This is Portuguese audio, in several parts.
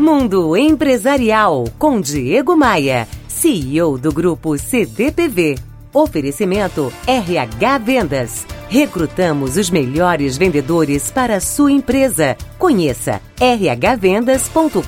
Mundo Empresarial com Diego Maia, CEO do grupo CDPV. Oferecimento RH Vendas. Recrutamos os melhores vendedores para a sua empresa. Conheça rhvendas.com.br.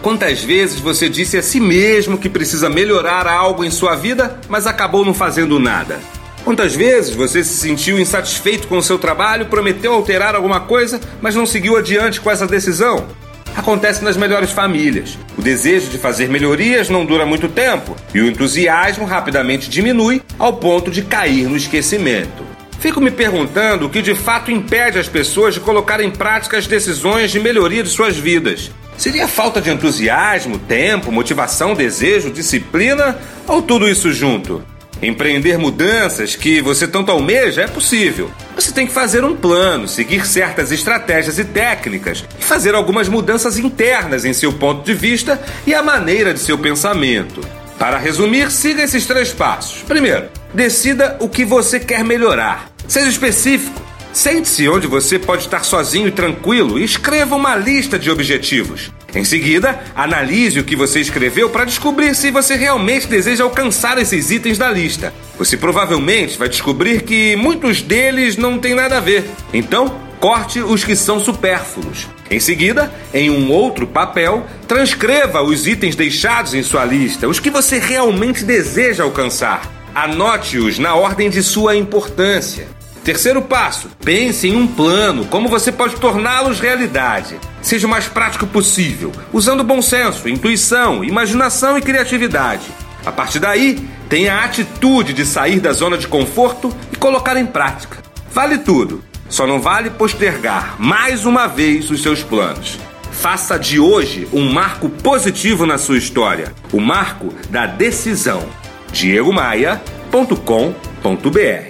Quantas vezes você disse a si mesmo que precisa melhorar algo em sua vida, mas acabou não fazendo nada? Quantas vezes você se sentiu insatisfeito com o seu trabalho, prometeu alterar alguma coisa, mas não seguiu adiante com essa decisão? Acontece nas melhores famílias. O desejo de fazer melhorias não dura muito tempo e o entusiasmo rapidamente diminui ao ponto de cair no esquecimento. Fico me perguntando o que de fato impede as pessoas de colocar em prática as decisões de melhoria de suas vidas. Seria falta de entusiasmo, tempo, motivação, desejo, disciplina ou tudo isso junto? Empreender mudanças que você tanto almeja é possível. Você tem que fazer um plano, seguir certas estratégias e técnicas e fazer algumas mudanças internas em seu ponto de vista e a maneira de seu pensamento. Para resumir, siga esses três passos. Primeiro, decida o que você quer melhorar. Seja específico. Sente-se onde você pode estar sozinho e tranquilo e escreva uma lista de objetivos. Em seguida, analise o que você escreveu para descobrir se você realmente deseja alcançar esses itens da lista. Você provavelmente vai descobrir que muitos deles não têm nada a ver. Então, corte os que são supérfluos. Em seguida, em um outro papel, transcreva os itens deixados em sua lista, os que você realmente deseja alcançar. Anote-os na ordem de sua importância. Terceiro passo: pense em um plano, como você pode torná-los realidade. Seja o mais prático possível, usando bom senso, intuição, imaginação e criatividade. A partir daí, tenha a atitude de sair da zona de conforto e colocar em prática. Vale tudo, só não vale postergar mais uma vez os seus planos. Faça de hoje um marco positivo na sua história, o marco da decisão. diegomaia.com.br